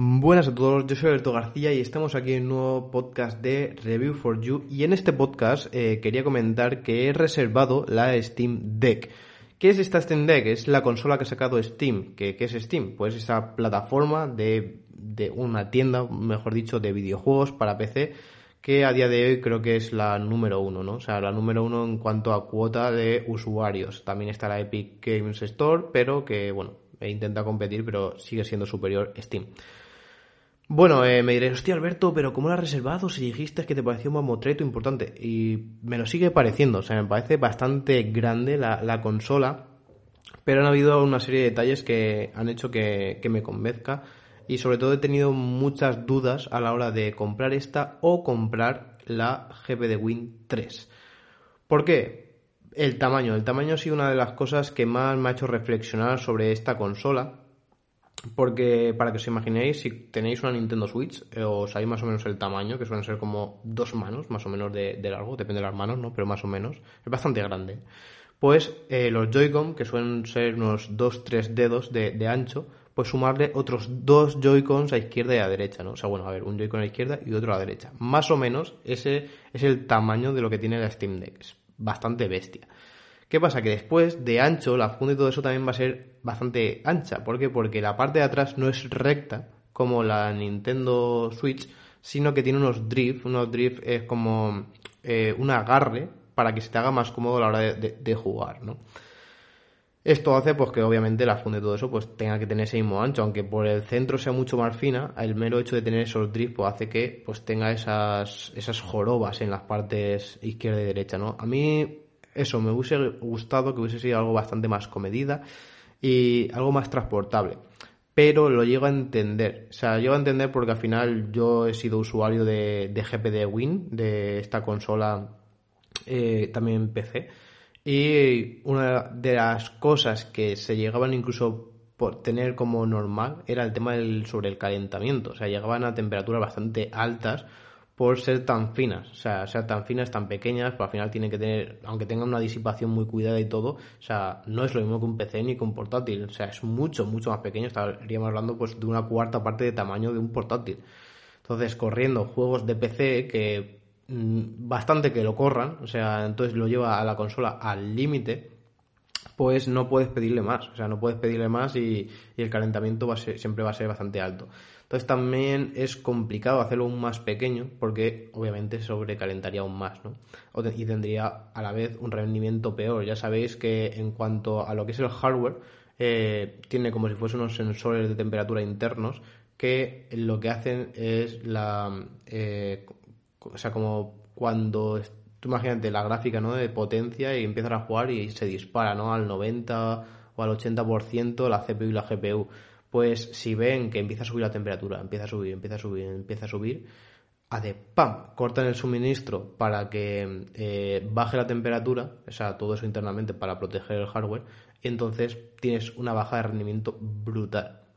Buenas a todos, yo soy Alberto García y estamos aquí en un nuevo podcast de Review for You y en este podcast eh, quería comentar que he reservado la Steam Deck. ¿Qué es esta Steam Deck? Es la consola que ha sacado Steam. ¿Qué, es Steam? Pues esa plataforma de, de una tienda, mejor dicho, de videojuegos para PC que a día de hoy creo que es la número uno, ¿no? O sea, la número uno en cuanto a cuota de usuarios. También está la Epic Games Store, pero que, bueno, intenta competir, pero sigue siendo superior Steam. Bueno, eh, me diréis, hostia Alberto, pero ¿cómo lo has reservado si dijiste que te parecía un mamotreto importante? Y me lo sigue pareciendo, o sea, me parece bastante grande la, consola, pero han habido una serie de detalles que han hecho que, que me convenzca y sobre todo he tenido muchas dudas a la hora de comprar esta o comprar la GP de Win 3. ¿Por qué? El tamaño. El tamaño ha sido una de las cosas que más me ha hecho reflexionar sobre esta consola porque, para que os imaginéis, si tenéis una Nintendo Switch, eh, os hay más o menos el tamaño, que suelen ser como dos manos, más o menos de, largo, depende de las manos, ¿no? Pero más o menos. Es bastante grande. Pues eh, los Joy-Con, que suelen ser unos 2-3 dedos de, ancho, pues sumarle otros dos Joy-Cons a izquierda y a derecha, ¿no? O sea, bueno, a ver, un Joy-Con a izquierda y otro a la derecha. Más o menos ese es el tamaño de lo que tiene la Steam Deck. Es bastante bestia. ¿Qué pasa? Que después de ancho, la funda y todo eso también va a ser bastante ancha. ¿Por qué? Porque la parte de atrás no es recta como la Nintendo Switch, sino que tiene unos drift. Unos drift es como eh, un agarre para que se te haga más cómodo a la hora de, jugar, ¿no? Esto hace pues que obviamente la funda y todo eso pues tenga que tener ese mismo ancho, aunque por el centro sea mucho más fina, el mero hecho de tener esos drifts pues hace que pues tenga esas, esas jorobas en las partes izquierda y derecha, ¿no? A mí eso, me hubiese gustado que hubiese sido algo bastante más comedida y algo más transportable. Pero lo llego a entender. O sea, llego a entender porque al final yo he sido usuario de, de GPD Win, de esta consola eh, también en PC. Y una de las cosas que se llegaban incluso por tener como normal era el tema del sobre el calentamiento. O sea, llegaban a temperaturas bastante altas por ser tan finas, o sea, ser tan finas, tan pequeñas, pero al final tienen que tener, aunque tengan una disipación muy cuidada y todo, o sea, no es lo mismo que un PC ni que un portátil, o sea, es mucho, mucho más pequeño, estaríamos hablando pues de una cuarta parte de tamaño de un portátil. Entonces, corriendo juegos de PC que mm, bastante que lo corran, o sea, entonces lo lleva a la consola al límite, pues no puedes pedirle más, o sea, no puedes pedirle más y, el calentamiento va siempre va a ser bastante alto. Entonces también es complicado hacerlo aún más pequeño porque obviamente sobrecalentaría aún más, ¿no? Y tendría a la vez un rendimiento peor. Ya sabéis que en cuanto a lo que es el hardware, eh, tiene como si fuesen unos sensores de temperatura internos que lo que hacen es la... Eh, o sea, como cuando tú imagínate la gráfica ¿no? de potencia y empiezas a jugar y se dispara ¿no? al 90 o al 80% la CPU y la GPU pues si ven que empieza a subir la temperatura, empieza a subir, empieza a subir, empieza a subir, hace ¡pam! cortan el suministro para que eh, baje la temperatura, o sea, todo eso internamente para proteger el hardware, y entonces tienes una baja de rendimiento brutal.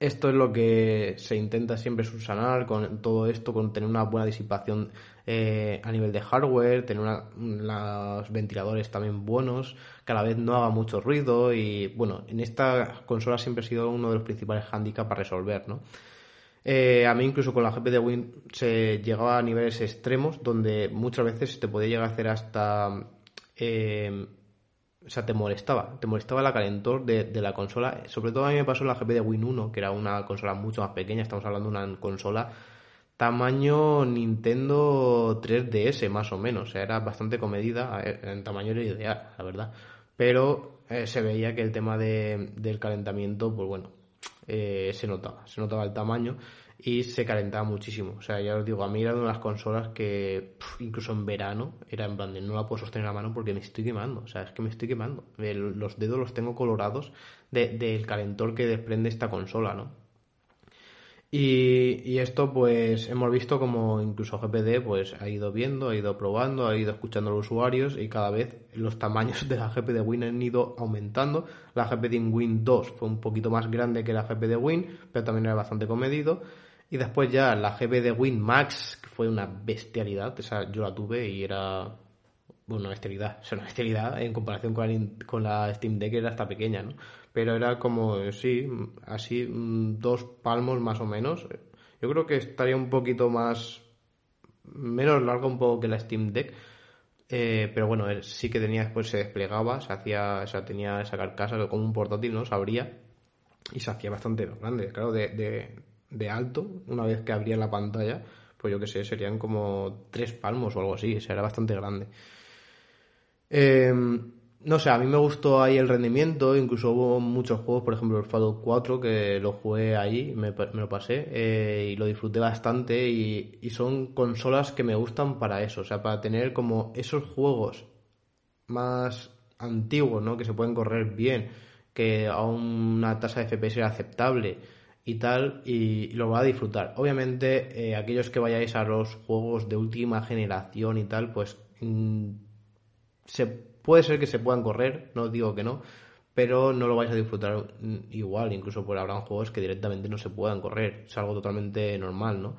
Esto es lo que se intenta siempre subsanar con todo esto, con tener una buena disipación eh, a nivel de hardware, tener los ventiladores también buenos, que a la vez no haga mucho ruido y bueno, en esta consola siempre ha sido uno de los principales handicaps para resolver, ¿no? Eh, a mí incluso con la GP de Win se llegaba a niveles extremos donde muchas veces te podía llegar a hacer hasta eh, o sea, te molestaba, te molestaba la calentor de, la consola. Sobre todo a mí me pasó la GP de Win 1, que era una consola mucho más pequeña, estamos hablando de una consola tamaño Nintendo 3DS más o menos, o sea, era bastante comedida, en tamaño era ideal, la verdad. Pero eh, se veía que el tema de, del calentamiento, pues bueno, eh, se notaba, se notaba el tamaño y se calentaba muchísimo. O sea, ya os digo, a mí era de unas consolas que incluso en verano era en plan de no la puedo sostener a mano porque me estoy quemando. O sea, es que me estoy quemando. los dedos los tengo colorados del calentor que desprende esta consola, ¿no? Y, esto pues hemos visto como incluso GPD pues ha ido viendo, ha ido probando, ha ido escuchando a los usuarios y cada vez los tamaños de la GPD Win han ido aumentando. La GPD Win 2 fue un poquito más grande que la GPD Win, pero también era bastante comedido. Y después ya la GPD Win Max, que fue una bestialidad, esa yo la tuve y era bueno, una bestialidad, o sea, una bestialidad en comparación con la, con la Steam Deck era hasta pequeña, ¿no? pero era como, sí, así mm, dos palmos más o menos. Yo creo que estaría un poquito más, menos largo un poco que la Steam Deck, eh, pero bueno, sí que tenía después se desplegaba, se hacía, o sea, tenía esa carcasa como un portátil, ¿no? Se abría y se hacía bastante grande, claro, de, de, de alto, una vez que abría la pantalla, pues yo que sé, serían como tres palmos o algo así, o sea, era bastante grande. Eh, no sé, a mí me gustó ahí el rendimiento, incluso hubo muchos juegos, por ejemplo el Fallout 4, que lo jugué ahí, me, lo pasé eh, y lo disfruté bastante y, son consolas que me gustan para eso, o sea, para tener como esos juegos más antiguos, ¿no? Que se pueden correr bien, que a una tasa de FPS aceptable y tal, y, lo va a disfrutar. Obviamente, eh, aquellos que vayáis a los juegos de última generación y tal, pues mm, se Puede ser que se puedan correr, no digo que no, pero no lo vais a disfrutar igual, incluso por habrán juegos que directamente no se puedan correr, es algo totalmente normal, ¿no?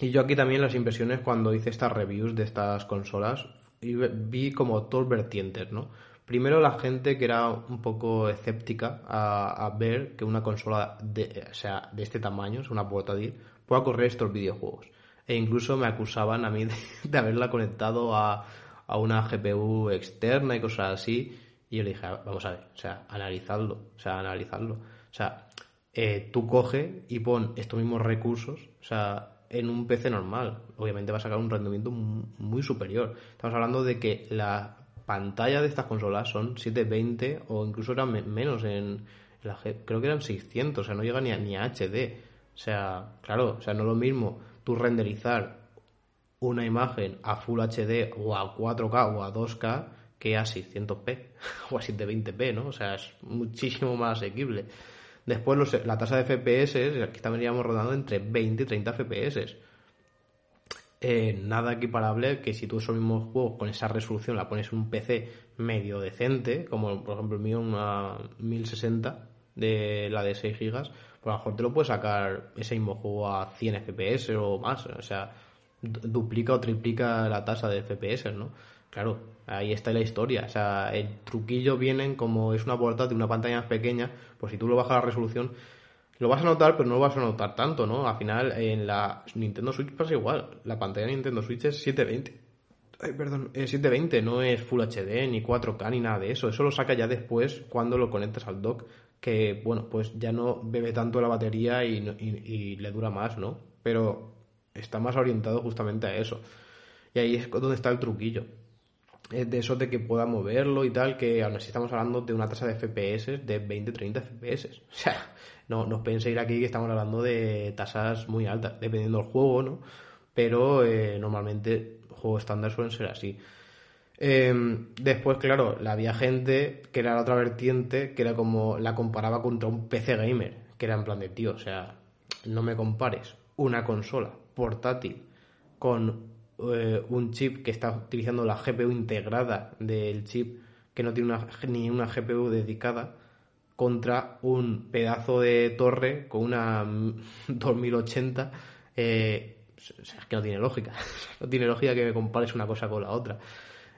Y yo aquí también las impresiones cuando hice estas reviews de estas consolas, vi como dos vertientes, ¿no? Primero la gente que era un poco escéptica a, ver que una consola de, o sea, de este tamaño, es una portátil, pueda correr estos videojuegos. E incluso me acusaban a mí de haberla conectado a, a una GPU externa y cosas así. Y yo le dije, vamos a ver, o sea, analizadlo, o sea, analizadlo. O sea, eh, tú coge y pon estos mismos recursos, o sea, en un PC normal. Obviamente va a sacar un rendimiento muy superior. Estamos hablando de que la pantalla de estas consolas son 720 o incluso eran menos en la creo que eran 600, o sea, no llega ni a, ni HD. O sea, claro, o sea, no es lo mismo tú renderizar una imagen a Full HD o a 4K o a 2K que a 600p o a 720p, ¿no? O sea, es muchísimo más asequible. Después la tasa de FPS, aquí estaríamos rodando entre 20 y 30 FPS. Eh, nada equiparable que si tú esos mismos juegos con esa resolución la pones en un PC medio decente, como por ejemplo el mío una 1060 de la de 6 GB, pues a lo mejor te lo puedes sacar ese mismo juego a 100 FPS o más. O sea, duplica o triplica la tasa de FPS, ¿no? Claro, ahí está la historia. O sea, el truquillo viene como es una portátil, una pantalla más pequeña, pues si tú lo bajas la resolución, lo vas a notar, pero no lo vas a notar tanto, ¿no? Al final, en la Nintendo Switch pasa igual. La pantalla de Nintendo Switch es 720. Ay, perdón, es 720, no es Full HD, ni 4K, ni nada de eso. Eso lo saca ya después cuando lo conectas al dock, que, bueno, pues ya no bebe tanto la batería y, y le dura más, ¿no? Pero está más orientado justamente a eso. Y ahí es donde está el truquillo. Es de eso de que pueda moverlo y tal, que aún así estamos hablando de una tasa de FPS de 20-30 FPS. O sea, no, no os penséis aquí que estamos hablando de tasas muy altas, dependiendo del juego, ¿no? Pero eh, normalmente juegos estándar suelen ser así. Em, después, claro, la había gente que era la otra vertiente, que era como la comparaba contra un PC gamer, que era en plan de tío, o sea, no me compares una consola portátil con eh, un chip que está utilizando la GPU integrada del chip que no tiene una, ni una GPU dedicada contra un pedazo de torre con una 2080 eh, es que no tiene lógica. No tiene lógica que me compares una cosa con la otra.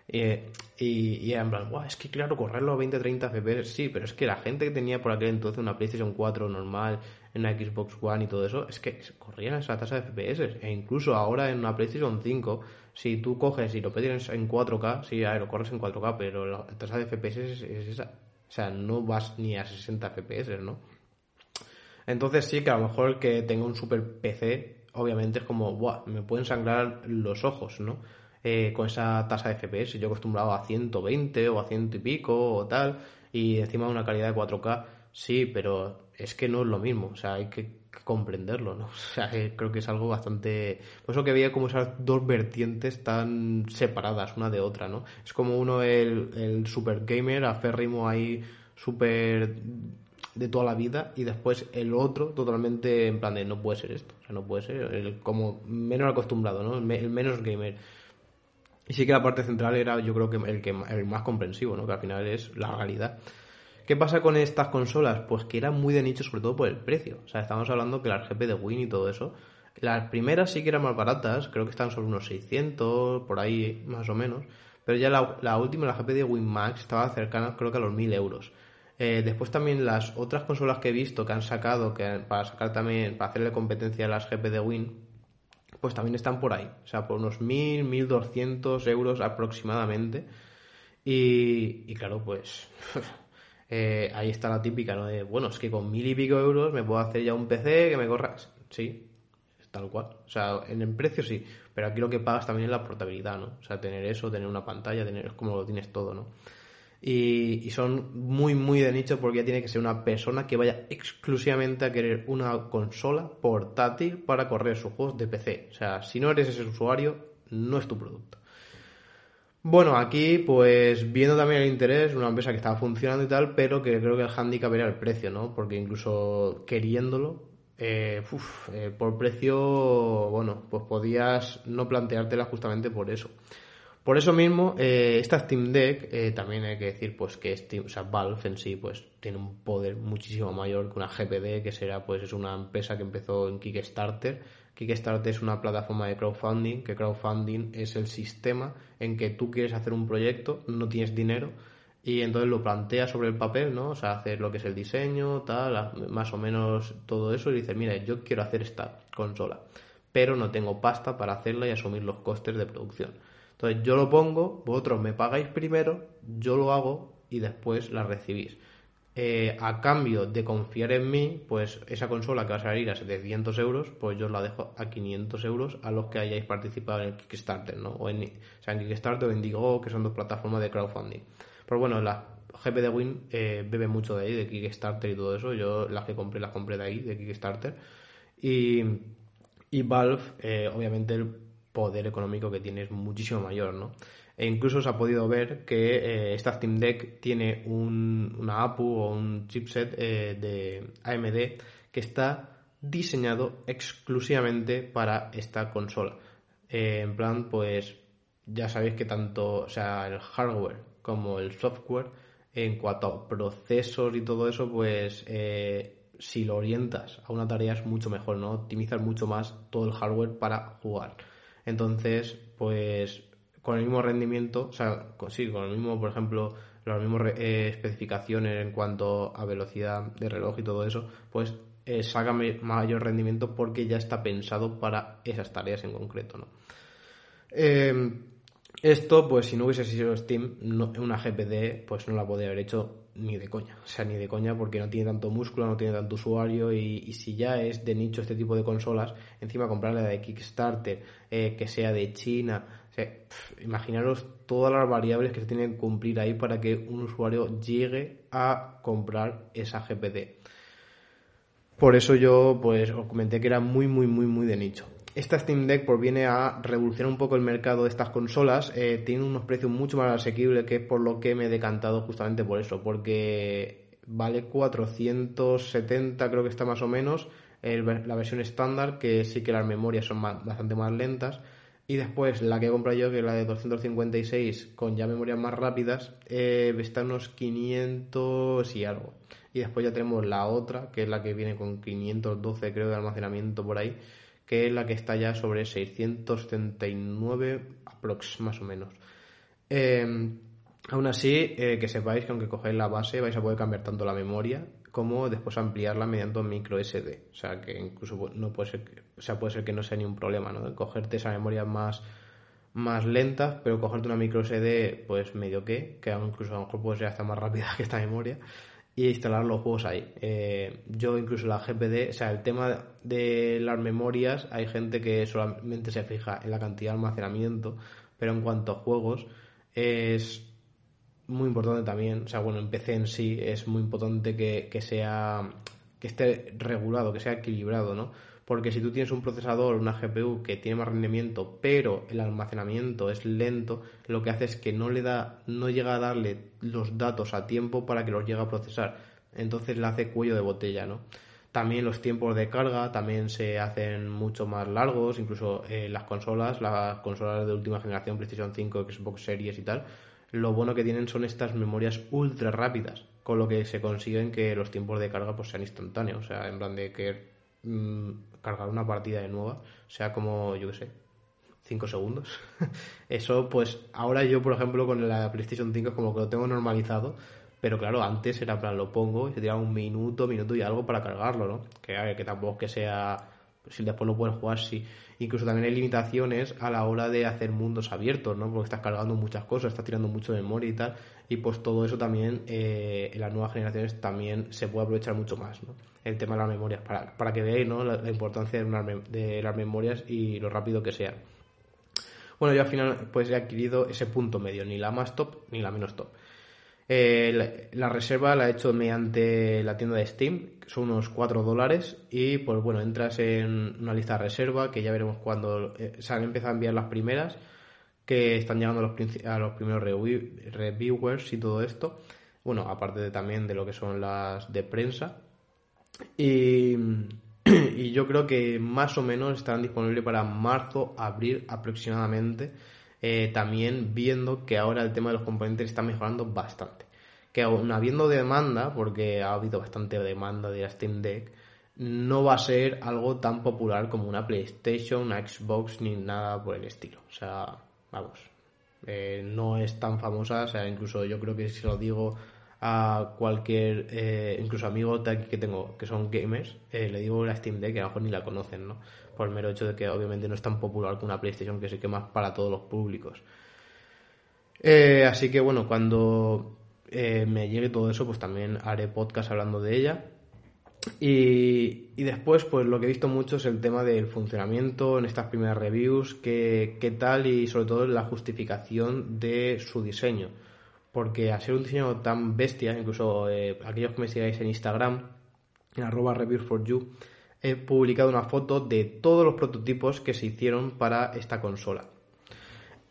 Eh, y, y en plan, es que claro, correrlo a 20-30 FPS, sí, pero es que la gente que tenía por aquel entonces una PlayStation 4 normal, en una Xbox One y todo eso, es que corrían esa tasa de FPS. E incluso ahora en una PlayStation 5, si tú coges y lo pides en 4K, sí, a lo corres en 4K, pero la tasa de FPS es, esa. O sea, no vas ni a 60 FPS, ¿no? Entonces sí que a lo mejor que tenga un super PC, obviamente es como, me pueden sangrar los ojos, ¿no? Eh, con esa tasa de FPS. Yo acostumbrado a 120 o a ciento y pico o tal, y encima una calidad de 4K, sí, pero es que no es lo mismo, o sea, hay que comprenderlo, ¿no? O sea, creo que es algo bastante... Por eso que veía como esas dos vertientes tan separadas una de otra, ¿no? Es como uno el, el super gamer, aférrimo ahí, super de toda la vida, y después el otro totalmente en plan de no puede ser esto, o sea, no puede ser, el como menos acostumbrado, ¿no? El, menos gamer. Y sí que la parte central era yo creo que el, que el más comprensivo, ¿no? Que al final es la realidad. ¿Qué pasa con estas consolas? Pues que eran muy de nicho, sobre todo por el precio. O sea, estamos hablando que las GP de Win y todo eso. Las primeras sí que eran más baratas, creo que están sobre unos 600, por ahí más o menos. Pero ya la, última, la GP de Win Max, estaba cercana creo que a los 1000 euros. Eh, después también las otras consolas que he visto que han sacado, que para sacar también, para hacerle competencia a las GP de Win, pues también están por ahí. O sea, por unos 1000, 1200 euros aproximadamente. Y, y claro, pues Eh, ahí está la típica, ¿no? De, bueno, es que con mil y pico euros me puedo hacer ya un PC que me corra. Sí, tal cual. O sea, en el precio sí, pero aquí lo que pagas también es la portabilidad, ¿no? O sea, tener eso, tener una pantalla, tener, es como lo tienes todo, ¿no? Y, son muy, muy de nicho porque ya tiene que ser una persona que vaya exclusivamente a querer una consola portátil para correr sus juegos de PC. O sea, si no eres ese usuario, no es tu producto. Bueno, aquí pues viendo también el interés, una empresa que estaba funcionando y tal, pero que creo que el handicap era el precio, ¿no? Porque incluso queriéndolo, eh, eh, por precio, bueno, pues podías no planteártela justamente por eso. Por eso mismo, eh, esta Steam Deck, también hay que decir pues que Steam, o sea, Valve en sí pues tiene un poder muchísimo mayor que una GPD, que será pues es una empresa que empezó en Kickstarter Kickstarter es una plataforma de crowdfunding, que crowdfunding es el sistema en que tú quieres hacer un proyecto, no tienes dinero, y entonces lo planteas sobre el papel, ¿no? O sea, hacer lo que es el diseño, tal, más o menos todo eso, y dices, mira, yo quiero hacer esta consola, pero no tengo pasta para hacerla y asumir los costes de producción. Entonces yo lo pongo, vosotros me pagáis primero, yo lo hago y después la recibís. Eh, a cambio de confiar en mí, pues esa consola que va a salir a 700 euros, pues yo la dejo a 500 euros a los que hayáis participado en el Kickstarter, ¿no? O en, o sea, en Kickstarter o Indiegogo, que son dos plataformas de crowdfunding. Pero bueno, la GP de Win eh, bebe mucho de ahí, de Kickstarter y todo eso. Yo las que compré, las compré de ahí, de Kickstarter. Y, y Valve, eh, obviamente el poder económico que tiene es muchísimo mayor, ¿no? E incluso se ha podido ver que eh, esta Steam Deck tiene una APU o un chipset eh, de AMD que está diseñado exclusivamente para esta consola. Eh, en plan, pues ya sabéis que tanto, o sea, el hardware como el software, en cuanto a procesos y todo eso, pues si lo orientas a una tarea es mucho mejor, ¿no? Optimizar mucho más todo el hardware para jugar. Entonces, pues con el mismo rendimiento, o sea, sí, con el mismo, por ejemplo, las mismas eh, especificaciones en cuanto a velocidad de reloj y todo eso, pues eh, mayor rendimiento porque ya está pensado para esas tareas en concreto, ¿no? Em, esto, pues si no hubiese sido Steam, una GPD, pues no la podría haber hecho ni de coña. O sea, ni de coña porque no tiene tanto músculo, no tiene tanto usuario y, si ya es de nicho este tipo de consolas, encima comprarla de Kickstarter, eh, que sea de China, imaginaros todas las variables que se tienen que cumplir ahí para que un usuario llegue a comprar esa GPD. Por eso yo pues os comenté que era muy muy muy muy de nicho. Esta Steam Deck pues, viene a revolucionar un poco el mercado de estas consolas. Eh, tiene unos precios mucho más asequibles, que es por lo que me he decantado justamente por eso, porque vale 470, creo que está más o menos, la versión estándar, que sí que las memorias son bastante más lentas. Y después la que he comprado yo, que es la de 256, con ya memorias más rápidas, eh, está unos 500 y algo. Y después ya tenemos la otra, que es la que viene con 512 creo de almacenamiento por ahí que es la que está ya sobre 679 aprox más o menos. Em, aún así, eh, que sepáis que aunque cogéis la base vais a poder cambiar tanto la memoria como después ampliarla mediante un micro SD. O sea que incluso no puede ser, que, o sea, puede ser que no sea ni un problema, ¿no? Cogerte esa memoria más, más lenta, pero cogerte una micro SD, pues medio que, que incluso a lo mejor puede ser hasta más rápida que esta memoria y instalar los juegos ahí. Eh, yo incluso la GPD, o sea, el tema de las memorias, hay gente que solamente se fija en la cantidad de almacenamiento, pero en cuanto a juegos es muy importante también, o sea, bueno, en PC en sí es muy importante que, sea que esté regulado, que sea equilibrado, ¿no? Porque si tú tienes un procesador, una GPU que tiene más rendimiento, pero el almacenamiento es lento, lo que hace es que no le da, no llega a darle los datos a tiempo para que los llegue a procesar. Entonces le hace cuello de botella, ¿no? También los tiempos de carga también se hacen mucho más largos, incluso eh, las consolas, las consolas de última generación, PlayStation 5, Xbox Series y tal, lo bueno que tienen son estas memorias ultra rápidas, con lo que se consiguen que los tiempos de carga pues sean instantáneos, o sea, en plan de que mm, cargar una partida de nueva sea como, yo qué sé, 5 segundos. Eso, pues ahora yo, por ejemplo, con la PlayStation 5 es como que lo tengo normalizado, pero claro, antes era plan, lo pongo y se tiraba un minuto, minuto y algo para cargarlo, ¿no? Que, que tampoco que sea si después lo puedes jugar, sí. Incluso también hay limitaciones a la hora de hacer mundos abiertos, ¿no? Porque estás cargando muchas cosas, estás tirando mucho de memoria y tal. Y pues todo eso también eh, en las nuevas generaciones también se puede aprovechar mucho más, ¿no? El tema de las memorias, para, para que veáis, ¿no? La, importancia de, de las memorias y lo rápido que sea. Bueno, yo al final pues he adquirido ese punto medio, ni la más top ni la menos top. Eh, la, reserva la he hecho mediante la tienda de Steam, son unos 4 dólares, y pues bueno, entras en una lista de reserva que ya veremos cuando eh, se han empezado a enviar las primeras, que están llegando a los, a los primeros reviewers y todo esto. Bueno, aparte de, también de lo que son las de prensa. Y, y yo creo que más o menos estarán disponibles para marzo, abril aproximadamente eh, también viendo que ahora el tema de los componentes está mejorando bastante. Que aún habiendo demanda, porque ha habido bastante demanda de la Steam Deck, no va a ser algo tan popular como una PlayStation, una Xbox ni nada por el estilo. O sea, vamos, eh, no es tan famosa, o sea, incluso yo creo que si lo digo a cualquier, eh, incluso amigos que tengo que son gamers, le digo la Steam Deck que a lo mejor ni la conocen, ¿no? Por el mero hecho de que obviamente no es tan popular como una PlayStation que se quema para todos los públicos. Eh, así que bueno, cuando eh, me llegue todo eso, pues también haré podcast hablando de ella. Y, después, pues lo que he visto mucho es el tema del funcionamiento en estas primeras reviews, qué, qué tal y sobre todo la justificación de su diseño. Porque a ser un diseño tan bestia, incluso eh, aquellos que me sigáis en Instagram, en arroba reviews for you, he publicado una foto de todos los prototipos que se hicieron para esta consola.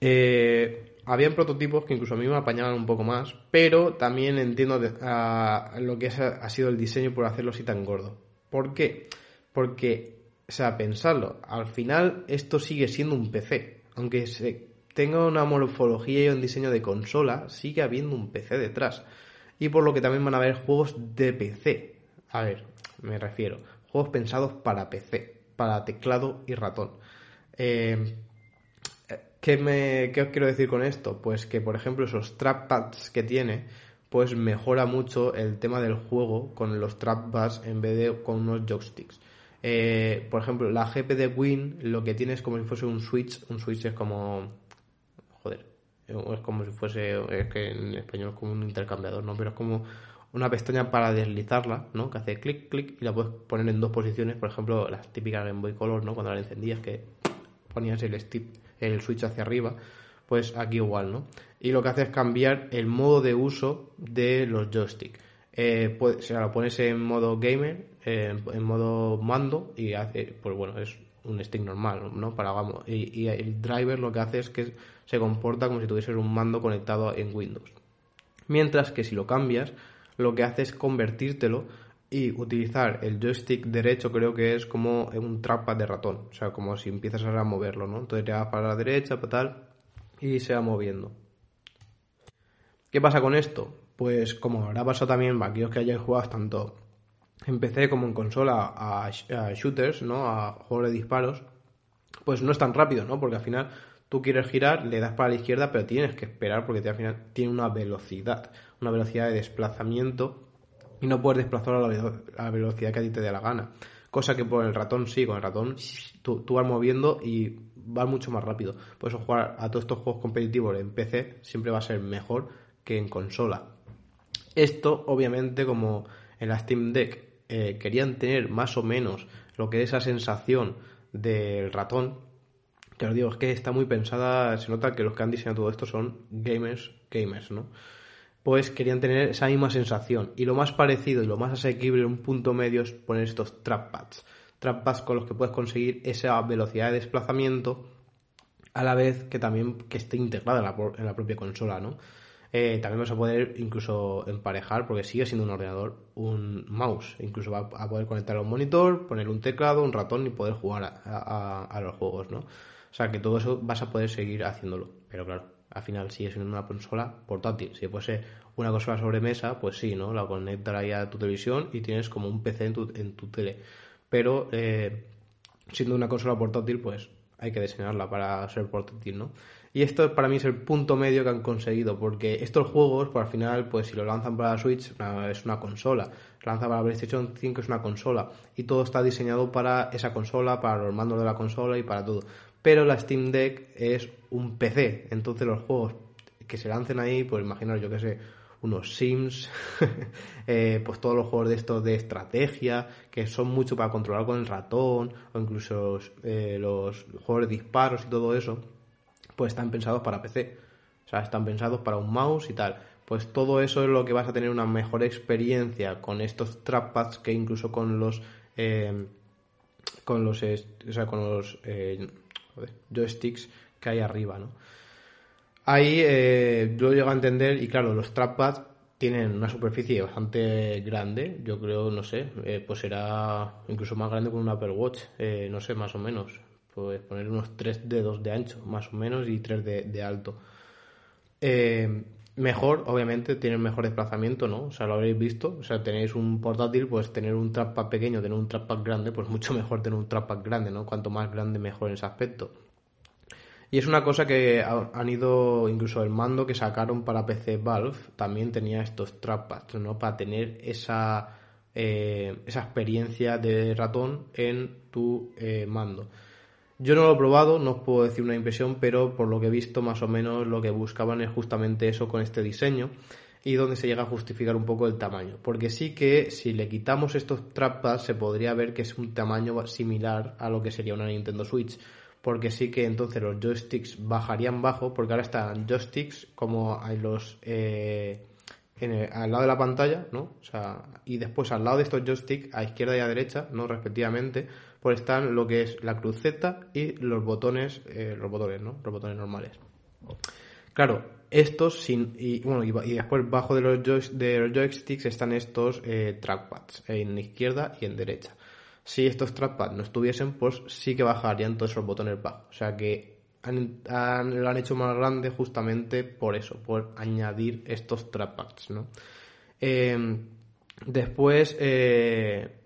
Eh, habían prototipos que incluso a mí me apañaban un poco más, pero también entiendo lo que ha sido el diseño por hacerlo así tan gordo. ¿Por qué? Porque, o sea, pensarlo, al final esto sigue siendo un PC, aunque se tenga una morfología y un diseño de consola, sigue habiendo un PC detrás. Y por lo que también van a haber juegos de PC. A ver, me refiero juegos pensados para PC, para teclado y ratón. Eh, ¿qué, me, ¿Qué os quiero decir con esto? Pues que, por ejemplo, esos trackpads que tiene, pues mejora mucho el tema del juego con los trackpads en vez de con unos joysticks. Eh, por ejemplo, la GP de Win lo que tiene es como si fuese un switch. Un switch es como. Joder. Es como si fuese. Es que en español es como un intercambiador, ¿no? Pero es como una pestaña para deslizarla, ¿no? Que hace clic, clic y la puedes poner en dos posiciones, por ejemplo, las típicas Game Boy Color, ¿no? Cuando la encendías que ponías el, el switch hacia arriba, pues aquí igual, ¿no? Y lo que hace es cambiar el modo de uso de los joysticks. Eh, pues, lo pones en modo gamer, en modo mando y hace, pues bueno, es un stick normal, ¿no? Para y, y el driver lo que hace es que se comporta como si tuvieses un mando conectado en Windows. Mientras que si lo cambias, lo que hace es convertírtelo y utilizar el joystick derecho creo que es como un trackpad de ratón, o sea, como si empiezas a moverlo, ¿no? Entonces te vas para la derecha, para tal, y se va moviendo. ¿Qué pasa con esto? Pues como habrá pasado también para aquellos que hayan jugado tanto en PC como en consola a, a shooters, ¿no? A juegos de disparos, pues no es tan rápido, ¿no? Porque al final tú quieres girar, le das para la izquierda, pero tienes que esperar porque al final tiene una velocidad, una velocidad de desplazamiento y no puedes desplazar a la, velocidad que a ti te dé la gana. Cosa que por el ratón sí, con el ratón tú, vas moviendo y vas mucho más rápido. Por eso jugar a todos estos juegos competitivos en PC siempre va a ser mejor que en consola. Esto, obviamente, como en la Steam Deck eh, querían tener más o menos lo que es esa sensación del ratón, te digo, es que está muy pensada, se nota que los que han diseñado todo esto son gamers, gamers, ¿no? Pues querían tener esa misma sensación. Y lo más parecido y lo más asequible, un punto medio, es poner estos trackpads. Trackpads con los que puedes conseguir esa velocidad de desplazamiento a la vez que también que esté integrada en la, en propia consola, ¿no? Eh, también vas a poder incluso emparejar, porque sigue siendo un ordenador, un mouse. Incluso va a poder conectar a un monitor, poner un teclado, un ratón y poder jugar a, los juegos, ¿no? O sea que todo eso vas a poder seguir haciéndolo. Pero claro, al final sigue siendo una consola portátil. Si fuese una consola sobremesa, pues sí, ¿no? La conectarás a tu televisión y tienes como un PC en tu, en tu tele. Pero eh, siendo una consola portátil, pues hay que diseñarla para ser portátil, ¿no? Y esto para mí es el punto medio que han conseguido, porque estos juegos, pues, al final, pues si lo lanzan para la Switch, es una consola. Lo lanzan para la PlayStation 5 es una consola. Y todo está diseñado para esa consola, para los mandos de la consola y para todo. Pero la Steam Deck es un PC. Entonces los juegos que se lancen ahí, pues imaginaros, yo que sé, unos Sims, eh, pues todos los juegos de estos de estrategia, que son mucho para controlar con el ratón, o incluso eh, los juegos de disparos y todo eso pues están pensados para PC. O sea, están pensados para un mouse y tal. Pues todo eso es lo que vas a tener una mejor experiencia con estos trackpads que incluso con los eh, con los o sea, con los eh, joysticks que hay arriba, ¿no? Ahí eh, yo llego a entender y claro, los trackpads tienen una superficie bastante grande, yo creo, no sé, pues será incluso más grande que un Apple Watch, no sé, más o menos, pues poner unos tres dedos de ancho, más o menos, y tres de, alto. Eh, mejor, obviamente, tiene mejor desplazamiento, ¿no? O sea, lo habréis visto. O sea, tenéis un portátil, pues tener un trackpad pequeño, tener un trackpad grande, pues mucho mejor tener un trackpad grande, ¿no? Cuanto más grande, mejor en ese aspecto. Y es una cosa que han ido, incluso el mando que sacaron para PC Valve también tenía estos trackpads, ¿no? Para tener esa, eh, esa experiencia de ratón en tu eh, mando. Yo no lo he probado, no os puedo decir una impresión, pero por lo que he visto, más o menos lo que buscaban es justamente eso con este diseño y donde se llega a justificar un poco el tamaño. Porque sí que si le quitamos estos trapas se podría ver que es un tamaño similar a lo que sería una Nintendo Switch. Porque sí que entonces los joysticks bajarían bajo, porque ahora están joysticks como hay los eh, al lado de la pantalla, ¿no? O sea, y después al lado de estos joysticks, a izquierda y a derecha, ¿no? Respectivamente, pues están lo que es la cruceta y los botones, eh, los botones, ¿no? Los botones normales. Claro, estos sin y bueno y, después bajo de los, de los joysticks están estos eh, trackpads en izquierda y en derecha. Si estos trackpads no estuviesen, pues sí que bajarían todos esos botones bajos. O sea que lo han hecho más grande justamente por eso, por añadir estos trackpads, ¿no? Eh, después, eh,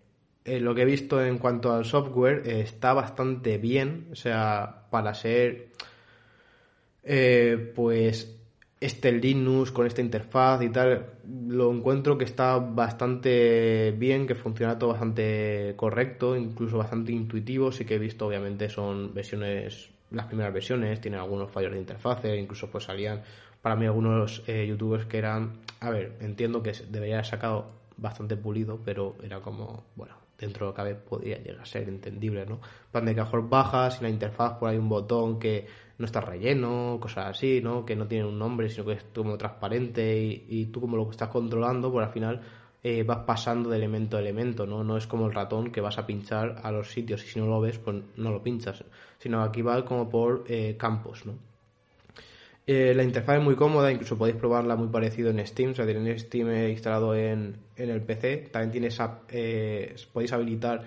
eh, lo que he visto en cuanto al software eh, está bastante bien. O sea, para ser eh, pues este Linux con esta interfaz y tal, lo encuentro que está bastante bien, que funciona todo bastante correcto, incluso bastante intuitivo. Sí que he visto, obviamente, son versiones, las primeras versiones, tienen algunos fallos de interfaz, incluso pues salían para mí algunos youtubers que eran, a ver, entiendo que debería haber sacado bastante pulido, pero era como, bueno, dentro de lo que cabe podría llegar a ser entendible, ¿no? Plan de que mejor bajas y la interfaz por ahí un botón que no está relleno, cosas así, ¿no? Que no tiene un nombre, sino que es como transparente y, tú como lo estás controlando, pues al final eh, vas pasando de elemento a elemento, ¿no? No es como el ratón que vas a pinchar a los sitios y si no lo ves, pues no lo pinchas, sino aquí va como por eh, campos, ¿no? Eh, la interfaz es muy cómoda, incluso podéis probarla muy parecido en Steam, o sea, tenéis Steam instalado en, el PC, también tiene eh, podéis habilitar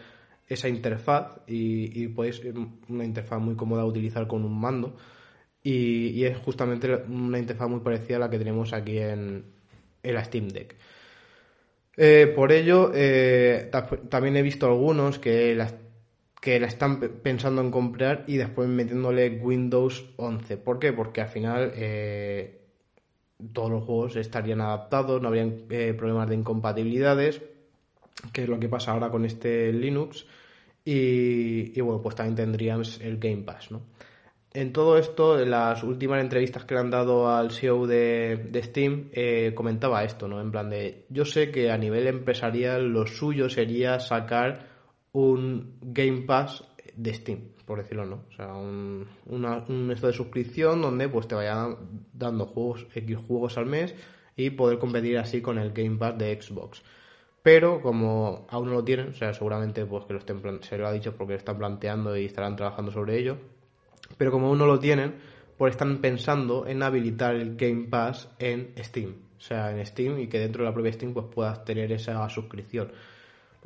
esa interfaz y, podéis una interfaz muy cómoda de utilizar con un mando. Y, es justamente una interfaz muy parecida a la que tenemos aquí en, en la Steam Deck. Eh, por ello, también he visto algunos que las que la están pensando en comprar y después metiéndole Windows 11. ¿Por qué? Porque al final eh, todos los juegos estarían adaptados, no habrían eh, problemas de incompatibilidades, que es lo que pasa ahora con este Linux. Y, bueno, pues también tendríamos el Game Pass, ¿no? En todo esto, en las últimas entrevistas que le han dado al CEO de, Steam, eh, comentaba esto, ¿no? En plan de, yo sé que a nivel empresarial lo suyo sería sacar un Game Pass de Steam, por decirlo no. O sea, un, una, un esto de suscripción donde pues te vayan dando juegos, X juegos al mes y poder competir así con el Game Pass de Xbox. Pero como aún no lo tienen, o sea, seguramente pues que lo estén, se lo ha dicho porque lo están planteando y estarán trabajando sobre ello, pero como aún no lo tienen, pues están pensando en habilitar el Game Pass en Steam, o sea, en Steam y que dentro de la propia Steam pues puedas tener esa suscripción.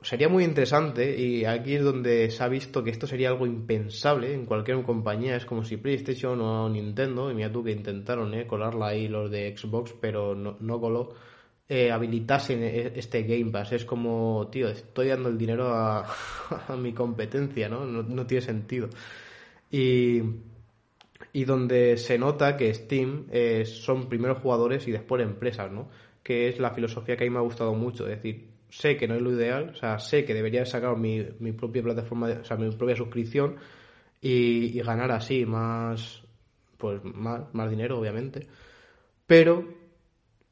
Sería muy interesante y aquí es donde se ha visto que esto sería algo impensable en cualquier compañía. Es como si PlayStation o Nintendo, y mira tú que intentaron eh, colarla ahí los de Xbox, pero no, no coló eh, habilitasen e-, este Game Pass. Es como, tío, estoy dando el dinero a, mi competencia, ¿no? ¿no? tiene sentido. Y, y, donde se nota que Steam eh, son primero jugadores y después empresas, ¿no? Que es la filosofía que a mí me ha gustado mucho. Es decir, sé que no es lo ideal, o sea, sé que debería sacar mi, mi propia plataforma, o sea, mi propia suscripción y, y ganar así más, pues más, más dinero, obviamente. Pero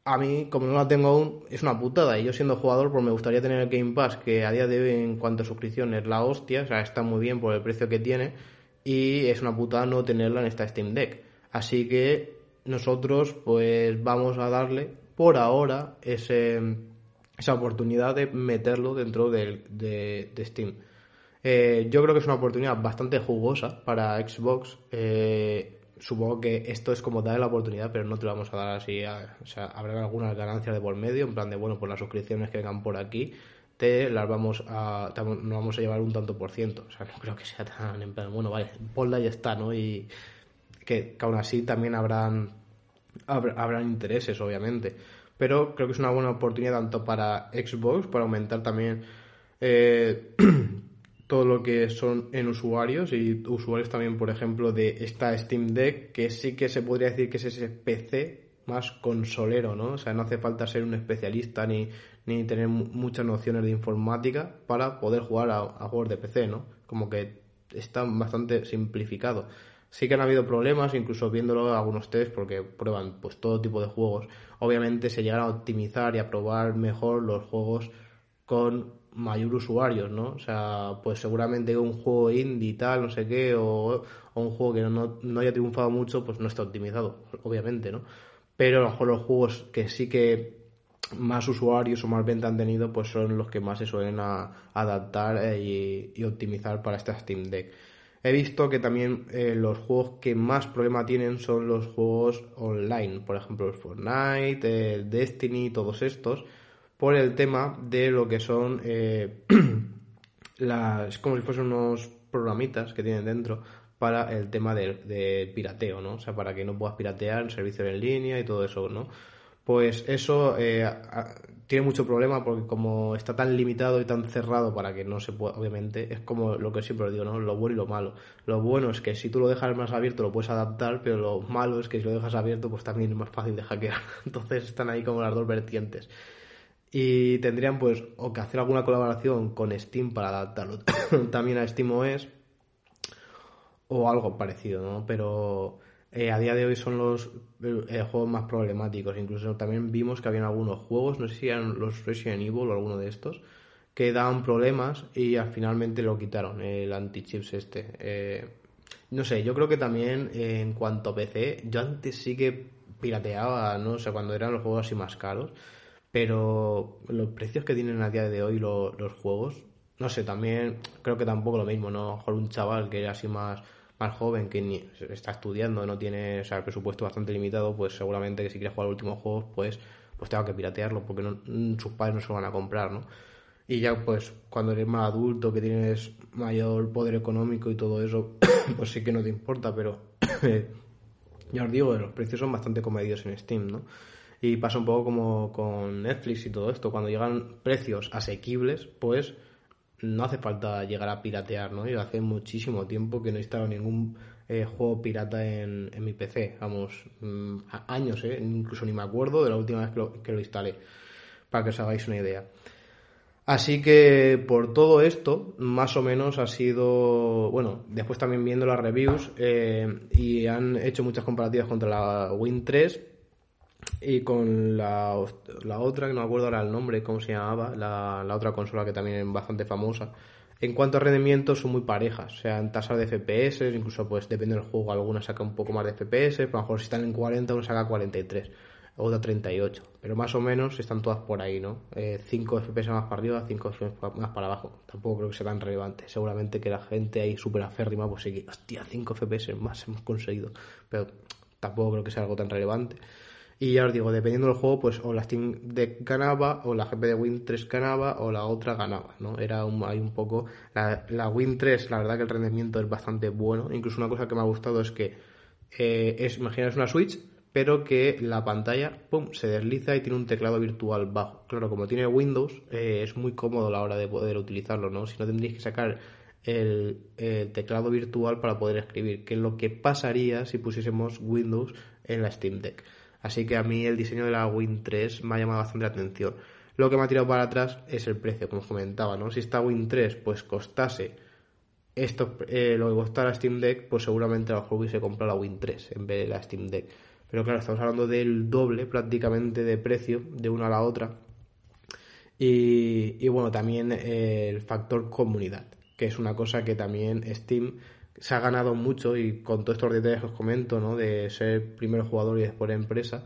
a mí, como no la tengo aún, es una putada. Y yo siendo jugador, pues me gustaría tener el Game Pass, que a día de hoy, en cuanto a suscripción, es la hostia. O sea, está muy bien por el precio que tiene. Y es una putada no tenerla en esta Steam Deck. Así que nosotros, pues vamos a darle por ahora ese, esa oportunidad de meterlo dentro de, de, Steam. Eh, yo creo que es una oportunidad bastante jugosa para Xbox. Eh, supongo que esto es como darle la oportunidad, pero no te lo vamos a dar así. o sea, habrá algunas ganancias de por medio, en plan de, bueno, pues las suscripciones que vengan por aquí, te las vamos a, nos vamos a llevar un tanto por ciento. O sea, no creo que sea tan en bueno, vale, ponla y está, ¿no? Y que, aún así también habrán, habrán intereses, obviamente. Pero creo que es una buena oportunidad tanto para Xbox, para aumentar también eh, todo lo que son en usuarios y usuarios también, por ejemplo, de esta Steam Deck, que sí que se podría decir que es ese PC más consolero, ¿no? O sea, no hace falta ser un especialista ni, ni tener muchas nociones de informática para poder jugar a, juegos de PC, ¿no? Como que está bastante simplificado. Sí que han habido problemas, incluso viéndolo algunos test, porque prueban pues todo tipo de juegos. Obviamente se llegan a optimizar y a probar mejor los juegos con mayor usuarios, ¿no? O sea, pues seguramente un juego indie tal, no sé qué, o, un juego que no, no, haya triunfado mucho, pues no está optimizado, obviamente, ¿no? Pero a lo mejor los juegos que sí que más usuarios o más venta han tenido, pues son los que más se suelen adaptar eh, y, optimizar para esta Steam Deck. He visto que también eh, los juegos que más problema tienen son los juegos online, por ejemplo el Fortnite, el Destiny, todos estos, por el tema de lo que son eh, las como si fuesen unos programitas que tienen dentro para el tema del pirateo, ¿no? O sea, para que no puedas piratear servicios en línea y todo eso, ¿no? Pues eso eh, tiene mucho problema porque como está tan limitado y tan cerrado para que no se pueda, obviamente, es como lo que siempre digo, ¿no? Lo bueno y lo malo. Lo bueno es que si tú lo dejas más abierto lo puedes adaptar, pero lo malo es que si lo dejas abierto pues también es más fácil de hackear. Entonces están ahí como las dos vertientes y tendrían pues o que hacer alguna colaboración con Steam para adaptarlo también a SteamOS o algo parecido, ¿no? Pero eh, a día de hoy son los eh, juegos más problemáticos. Incluso también vimos que habían algunos juegos, no sé si eran los Resident Evil o alguno de estos, que daban problemas y finalmente lo quitaron, el anti-chips este. Eh, no sé, yo creo que también en cuanto a PC, yo antes sí que pirateaba, ¿no? O sea, cuando eran los juegos así más caros pero los precios que tienen a día de hoy los, juegos, no sé, también creo que tampoco lo mismo, ¿no? mejor un chaval que es así más, más joven, que ni, está estudiando, no tiene, o sea, el presupuesto bastante limitado, pues seguramente que si quiere jugar los últimos juegos, pues, pues tenga que piratearlo, porque no, sus padres no se lo van a comprar, ¿no? Y ya, pues, cuando eres más adulto, que tienes mayor poder económico y todo eso, pues sí que no te importa, pero ya os digo, los precios son bastante comedidos en Steam, ¿no? Y pasa un poco como con Netflix y todo esto. Cuando llegan precios asequibles, pues no hace falta llegar a piratear, ¿no? Y hace muchísimo tiempo que no he instalado ningún eh, juego pirata en, mi PC. Vamos, mm, años, ¿eh? Incluso ni me acuerdo de la última vez que lo, que lo instalé. Para que os hagáis una idea. Así que por todo esto, más o menos ha sido, bueno, después también viendo las reviews eh, y han hecho muchas comparativas contra la Win 3 y con la, otra, que no me acuerdo ahora el nombre, cómo se llamaba, la, la otra consola que también es bastante famosa. En cuanto a rendimiento, son muy parejas. O sea, en tasas de FPS, incluso pues depende del juego, alguna saca un poco más de FPS, pero a lo mejor si están en 40, uno saca 43. o de 38. Pero más o menos están todas por ahí, ¿no? 5 eh, FPS más para arriba, 5 FPS más para abajo. Tampoco creo que sea tan relevante. Seguramente que la gente ahí súper aférrima, pues sí, hostia, 5 FPS más hemos conseguido. Pero tampoco creo que sea algo tan relevante. Y ya os digo, dependiendo del juego, pues o la Steam Deck ganaba, o la GP de Win 3 ganaba, o la otra ganaba, ¿no? Era un, hay un poco... La, la Win 3, la verdad que el rendimiento es bastante bueno. Incluso una cosa que me ha gustado es que eh, es, imaginaos una Switch, pero que la pantalla pum, se desliza y tiene un teclado virtual bajo. Claro, como tiene Windows, eh, es muy cómodo la hora de poder utilizarlo, ¿no? Si no tendréis que sacar el, teclado virtual para poder escribir, que es lo que pasaría si pusiésemos Windows en la Steam Deck. Así que a mí el diseño de la Win 3 me ha llamado bastante la atención. Lo que me ha tirado para atrás es el precio, como os comentaba, ¿no? Si esta Win 3 pues costase esto, eh, lo que costara Steam Deck, pues seguramente a lo mejor hubiese comprado la Win 3 en vez de la Steam Deck. Pero claro, estamos hablando del doble prácticamente de precio de una a la otra. Y, bueno, también eh, el factor comunidad, que es una cosa que también Steam se ha ganado mucho y con todos estos detalles que os comento, ¿no? De ser primero jugador y después empresa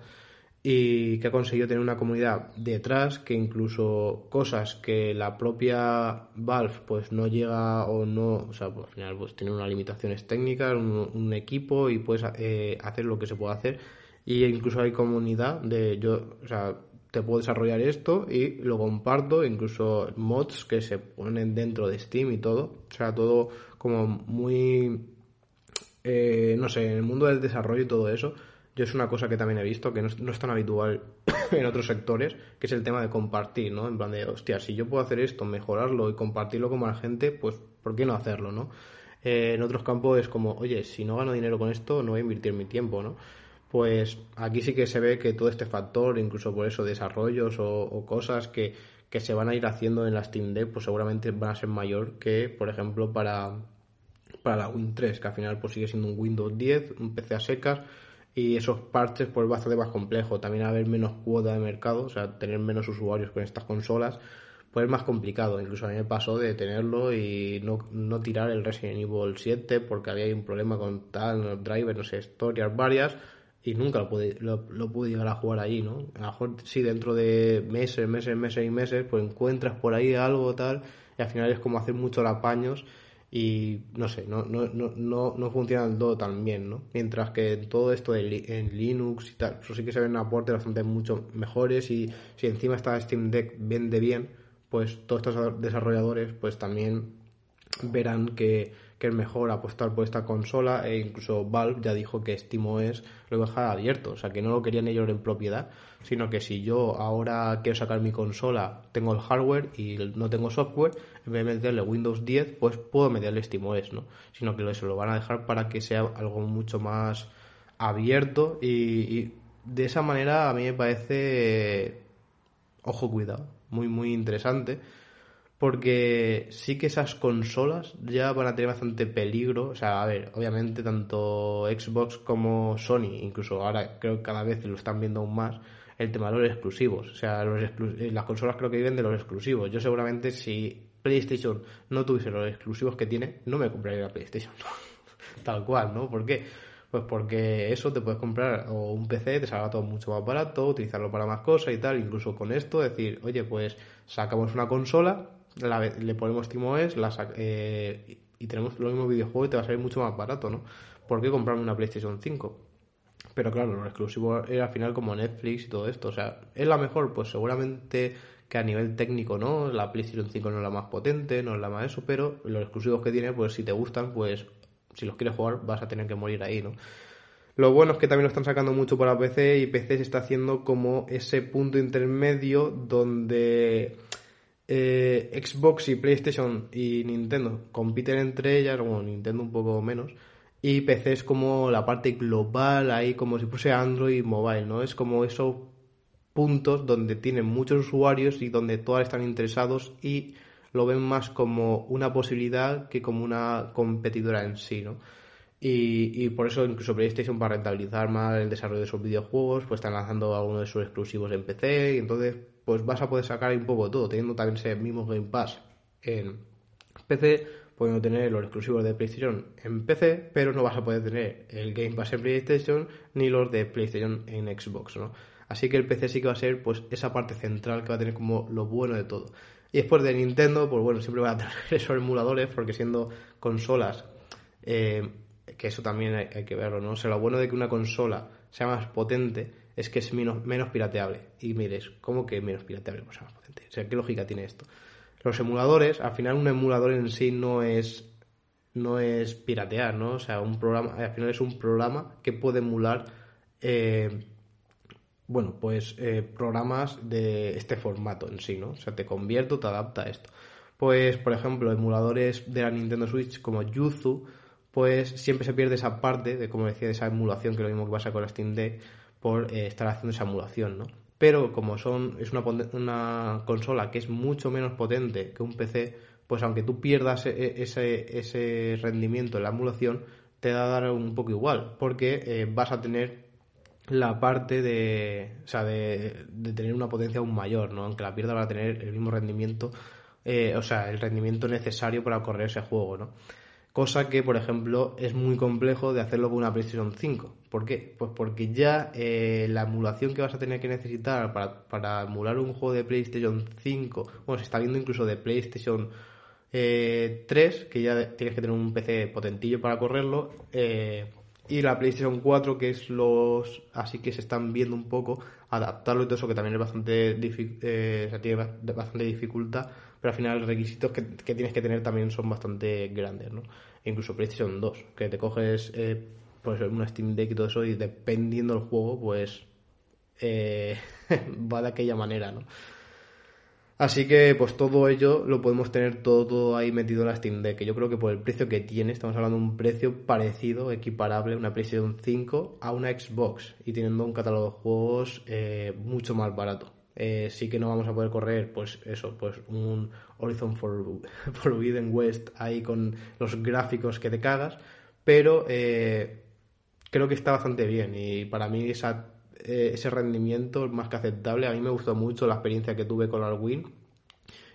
y que ha conseguido tener una comunidad detrás que incluso cosas que la propia Valve pues no llega o no, o sea, pues, al final pues tiene unas limitaciones técnicas, un, equipo y puedes eh, hacer lo que se puede hacer y incluso hay comunidad de yo, o sea, te puedo desarrollar esto y lo comparto, incluso mods que se ponen dentro de Steam y todo, o sea, todo como muy, eh, no sé, en el mundo del desarrollo y todo eso, yo es una cosa que también he visto que no es, tan habitual en otros sectores, que es el tema de compartir, ¿no? En plan de, hostia, si yo puedo hacer esto, mejorarlo y compartirlo con la gente, pues, ¿por qué no hacerlo, no? Eh, en otros campos es como, oye, si no gano dinero con esto, no voy a invertir mi tiempo, ¿no? pues aquí sí que se ve que todo este factor, incluso por eso desarrollos o, cosas que, se van a ir haciendo en la Steam Deck, pues seguramente van a ser mayor que, por ejemplo, para, para la Win 3, que al final pues sigue siendo un Windows 10, un PC a secas, y esos parches pues va a ser más complejo. También va a haber menos cuota de mercado, o sea, tener menos usuarios con estas consolas, pues es más complicado. Incluso a mí me pasó de tenerlo y no, no tirar el Resident Evil 7 porque había un problema con tal, driver, no sé, historias varias y nunca lo pude, lo, pude llegar a jugar ahí, ¿no? A lo mejor sí, dentro de meses, meses, meses y meses, pues encuentras por ahí algo tal, y al final es como hacer muchos apaños y no sé, no, no, no, no, funciona del todo tan bien, ¿no? Mientras que todo esto de, en Linux y tal, eso sí que se ven aportes bastante mucho mejores y si encima está Steam Deck vende bien, pues todos estos desarrolladores pues también verán que que es mejor apostar por esta consola e incluso Valve ya dijo que SteamOS lo iba a dejar abierto, o sea que no lo querían ellos en propiedad, sino que si yo ahora quiero sacar mi consola, tengo el hardware y no tengo software, en vez de meterle Windows 10, pues puedo meterle SteamOS, ¿no? Sino que eso lo van a dejar para que sea algo mucho más abierto y, de esa manera a mí me parece, ojo cuidado, muy muy interesante porque sí que esas consolas ya van a tener bastante peligro. O sea, a ver, obviamente tanto Xbox como Sony, incluso ahora creo que cada vez lo están viendo aún más, el tema de los exclusivos. O sea, los eh, las consolas creo que viven de los exclusivos. Yo seguramente si PlayStation no tuviese los exclusivos que tiene, no me compraría la PlayStation. Tal cual, ¿no? ¿Por qué? Pues porque eso te puedes comprar o un PC, te salga todo mucho más barato, utilizarlo para más cosas y tal. Incluso con esto, decir, oye, pues sacamos una consola le ponemos la eh, y tenemos los mismos videojuegos y te va a salir mucho más barato, ¿no? ¿Por qué comprarme una PlayStation 5? Pero claro, los exclusivos era al final como Netflix y todo esto. O sea, ¿es la mejor? Pues seguramente que a nivel técnico no, la PlayStation 5 no es la más potente, no es la más eso, pero los exclusivos que tiene, pues si te gustan, pues si los quieres jugar vas a tener que morir ahí, ¿no? Lo bueno es que también lo están sacando mucho para PC y PC se está haciendo como ese punto intermedio donde eh, Xbox y PlayStation y Nintendo compiten entre ellas, bueno, Nintendo un poco menos, y PC es como la parte global, ahí como si fuese Android Mobile, ¿no? Es como esos puntos donde tienen muchos usuarios y donde todas están interesados y lo ven más como una posibilidad que como una competidora en sí, ¿no? Y, por eso incluso PlayStation para rentabilizar más el desarrollo de sus videojuegos, pues están lanzando algunos de sus exclusivos en PC y entonces pues vas a poder sacar un poco todo, teniendo también ese mismo Game Pass en PC, pudiendo tener los exclusivos de PlayStation en PC, pero no vas a poder tener el Game Pass en PlayStation ni los de PlayStation en Xbox, ¿no? Así que el PC sí que va a ser pues esa parte central que va a tener como lo bueno de todo. Y después de Nintendo, pues bueno, siempre va a tener esos emuladores porque siendo consolas, eh, que eso también hay, que verlo, ¿no? O sea, lo bueno de que una consola sea más potente es que es menos, pirateable. Y mires, ¿cómo que menos pirateable? Pues más potente. O sea, ¿qué lógica tiene esto? Los emuladores, al final un emulador en sí no es no es piratear, ¿no? O sea, un programa, al final es un programa que puede emular eh, bueno, pues eh, programas de este formato en sí, ¿no? O sea, te convierto, te adapta a esto. Pues, por ejemplo, emuladores de la Nintendo Switch como Yuzu, pues siempre se pierde esa parte de, como decía, de esa emulación, que es lo mismo que pasa con la Steam Deck, por eh, estar haciendo esa emulación, ¿no? Pero como son, es una, una consola que es mucho menos potente que un PC, pues aunque tú pierdas e, e, ese, ese rendimiento en la emulación, te va a dar un poco igual, porque eh, vas a tener la parte de, o sea, de, tener una potencia aún mayor, ¿no? Aunque la pierda va a tener el mismo rendimiento, eh, o sea, el rendimiento necesario para correr ese juego, ¿no? Cosa que, por ejemplo, es muy complejo de hacerlo con una PlayStation 5. ¿Por qué? Pues porque ya eh, la emulación que vas a tener que necesitar para, para, emular un juego de PlayStation 5, bueno, se está viendo incluso de PlayStation 3, eh, que ya tienes que tener un PC potentillo para correrlo, eh, y la PlayStation 4 que es los así que se están viendo un poco adaptarlo y todo eso que también es bastante tiene bastante dificultad pero al final los requisitos que, tienes que tener también son bastante grandes no e incluso PlayStation 2 que te coges eh, pues una Steam Deck y todo eso y dependiendo del juego pues eh, va de aquella manera no Así que pues todo ello lo podemos tener todo, todo ahí metido en la Steam Deck, que yo creo que por el precio que tiene, estamos hablando de un precio parecido, equiparable una PlayStation 5 a una Xbox y teniendo un catálogo de juegos eh, mucho más barato. Eh, sí que no vamos a poder correr, pues eso, pues un Horizon Forbidden West ahí con los gráficos que te cagas, pero eh, creo que está bastante bien y para mí esa eh, ese rendimiento más que aceptable. A mí me gustó mucho la experiencia que tuve con Alwin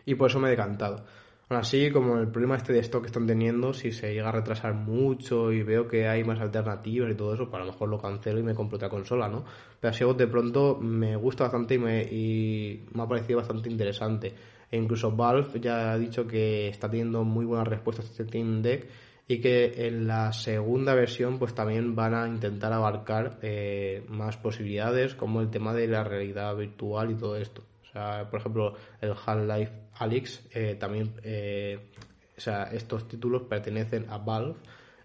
y por eso me he decantado. Aún así, como el problema este de stock que están teniendo, si se llega a retrasar mucho y veo que hay más alternativas y todo eso, pues a lo mejor lo cancelo y me compro otra consola, ¿no? Pero así de pronto me gusta bastante y me, y me ha parecido bastante interesante. E incluso Valve ya ha dicho que está teniendo muy buenas respuestas a este Team Deck y que en la segunda versión pues también van a intentar abarcar eh, más posibilidades como el tema de la realidad virtual y todo esto. O sea, por ejemplo, el Half-Life Alyx eh, también, eh, o sea, estos títulos pertenecen a Valve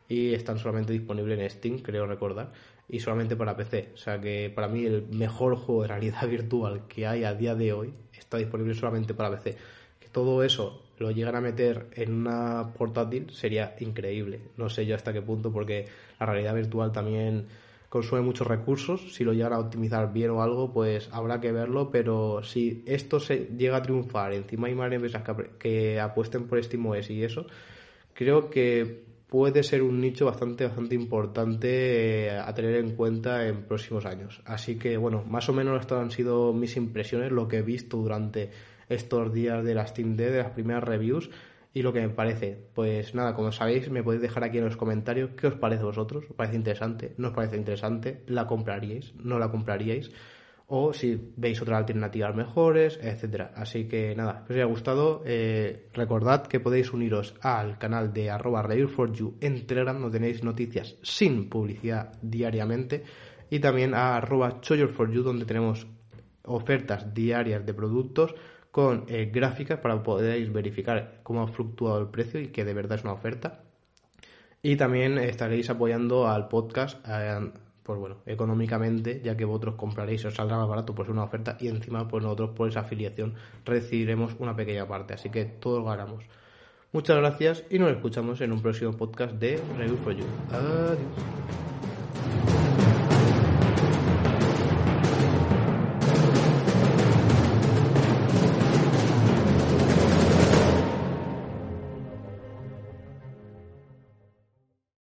y están solamente disponibles en Steam, creo recordar, y solamente para PC. O sea que para mí el mejor juego de realidad virtual que hay a día de hoy está disponible solamente para PC. Que todo eso lo llegan a meter en una portátil sería increíble. No sé yo hasta qué punto porque la realidad virtual también consume muchos recursos. Si lo llegan a optimizar bien o algo, pues habrá que verlo. Pero si esto se llega a triunfar, encima hay más empresas que, apuesten por SteamOS y eso, creo que puede ser un nicho bastante bastante importante eh, a tener en cuenta en próximos años. Así que bueno, más o menos estas han sido mis impresiones, lo que he visto durante estos días de la Steam Deck, de las primeras reviews y lo que me parece. Pues nada, como sabéis, me podéis dejar aquí en los comentarios qué os parece a vosotros. ¿Os parece interesante? ¿No os parece interesante? ¿La compraríais? ¿No la compraríais? O si veis otras alternativas mejores, etcétera. Así que nada, espero os haya gustado. Eh, recordad que podéis uniros al canal de arroba review4you en Telegram, donde tenéis noticias sin publicidad diariamente. Y también a arroba choyor4you, donde tenemos ofertas diarias de productos con eh, gráficas para poder verificar cómo ha fluctuado el precio y que de verdad es una oferta. Y también estaréis apoyando al podcast, eh, pues bueno, económicamente, ya que vosotros compraréis, os saldrá más barato por ser una oferta y encima pues nosotros por esa afiliación recibiremos una pequeña parte, así que todos ganamos. Muchas gracias y nos escuchamos en un próximo podcast de Review for You. Adiós.